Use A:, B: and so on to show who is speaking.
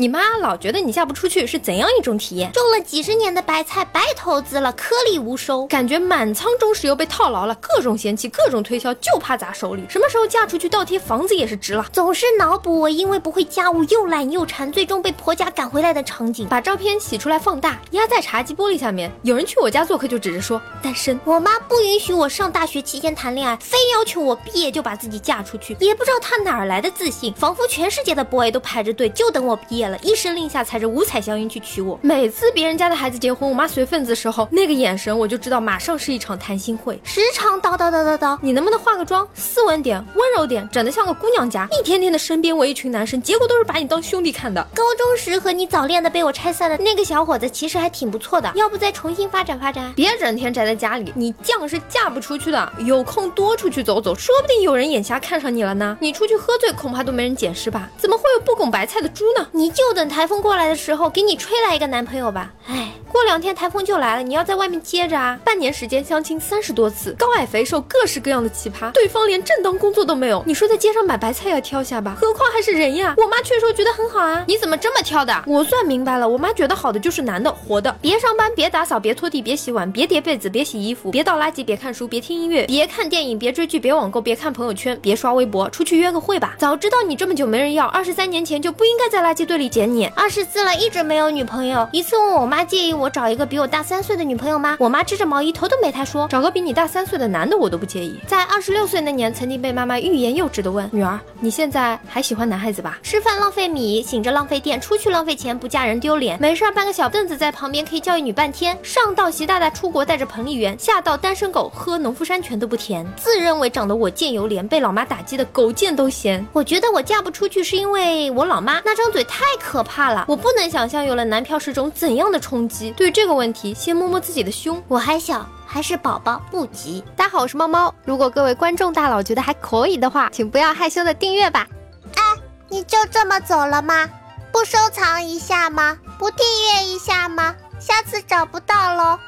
A: 你妈老觉得你嫁不出去是怎样一种体验？
B: 种了几十年的白菜白投资了，颗粒无收，
A: 感觉满仓中石油被套牢了，各种嫌弃，各种推销，就怕砸手里。什么时候嫁出去倒贴房子也是值了。
B: 总是脑补我因为不会家务又懒又馋，最终被婆家赶回来的场景。
A: 把照片洗出来放大，压在茶几玻璃下面。有人去我家做客就指着说单身。
B: 我妈不允许我上大学期间谈恋爱，非要求我毕业就把自己嫁出去。也不知道她哪儿来的自信，仿佛全世界的 boy 都排着队就等我毕业了，一声令下。踩着五彩祥云去娶我，每次别人家的孩子结婚，我妈随份子时候，那个眼神我就知道马上是一场谈心会，时常叨叨叨叨叨，
A: 你能不能化个妆，斯文点，温柔点，整得像个姑娘家，一天天的身边围一群男生，结果都是把你当兄弟看的。
B: 高中时和你早恋的被我拆散的那个小伙子，其实还挺不错的，要不再重新发展发展？
A: 别整天宅在家里，你犟是嫁不出去的，有空多出去走走，说不定有人眼瞎看上你了呢。你出去喝醉，恐怕都没人捡尸吧？怎么会有不拱白菜的猪呢？
B: 你就就等台风过来的时候给你。吹来一个男朋友吧，哎，过两天台风就来了，你要在外面接着啊。
A: 半年时间相亲三十多次，高矮肥瘦各式各样的奇葩，对方连正当工作都没有，你说在街上买白菜要挑下吧，何况还是人呀？我妈劝说觉得很好啊，你怎么这么挑的？我算明白了，我妈觉得好的就是男的，活的，别上班，别打扫，别拖地，别洗碗，别叠被子，别洗衣服，别倒垃圾，别看书，别听音乐，别看电影，别追剧，别网购，别看朋友圈，别刷微博，出去约个会吧。早知道你这么久没人要，二十三年前就不应该在垃圾堆里捡你。
B: 二十四了，一直没有女朋友，一次。问我妈介意我找一个比我大三岁的女朋友吗？我妈织着毛衣头都没抬说，
A: 找个比你大三岁的男的我都不介意。在二十六岁那年，曾经被妈妈欲言又止的问女儿：“你现在还喜欢男孩子吧？”
B: 吃饭浪费米，醒着浪费电，出去浪费钱，不嫁人丢脸。没事搬个小凳子在旁边可以教育女半天。上到习大大出国带着彭丽媛，下到单身狗喝农夫山泉都不甜。自认为长得我见犹怜，被老妈打击的狗见都嫌。我觉得我嫁不出去是因为我老妈那张嘴太可怕了，我不能想象有了男票是种怎样的冲击。
A: 对于这个问题，先摸摸自己的胸。
B: 我还小，还是宝宝，不急。
A: 大家好，我是猫猫。如果各位观众大佬觉得还可以的话，请不要害羞的订阅吧。
B: 哎，你就这么走了吗？不收藏一下吗？不订阅一下吗？下次找不到喽。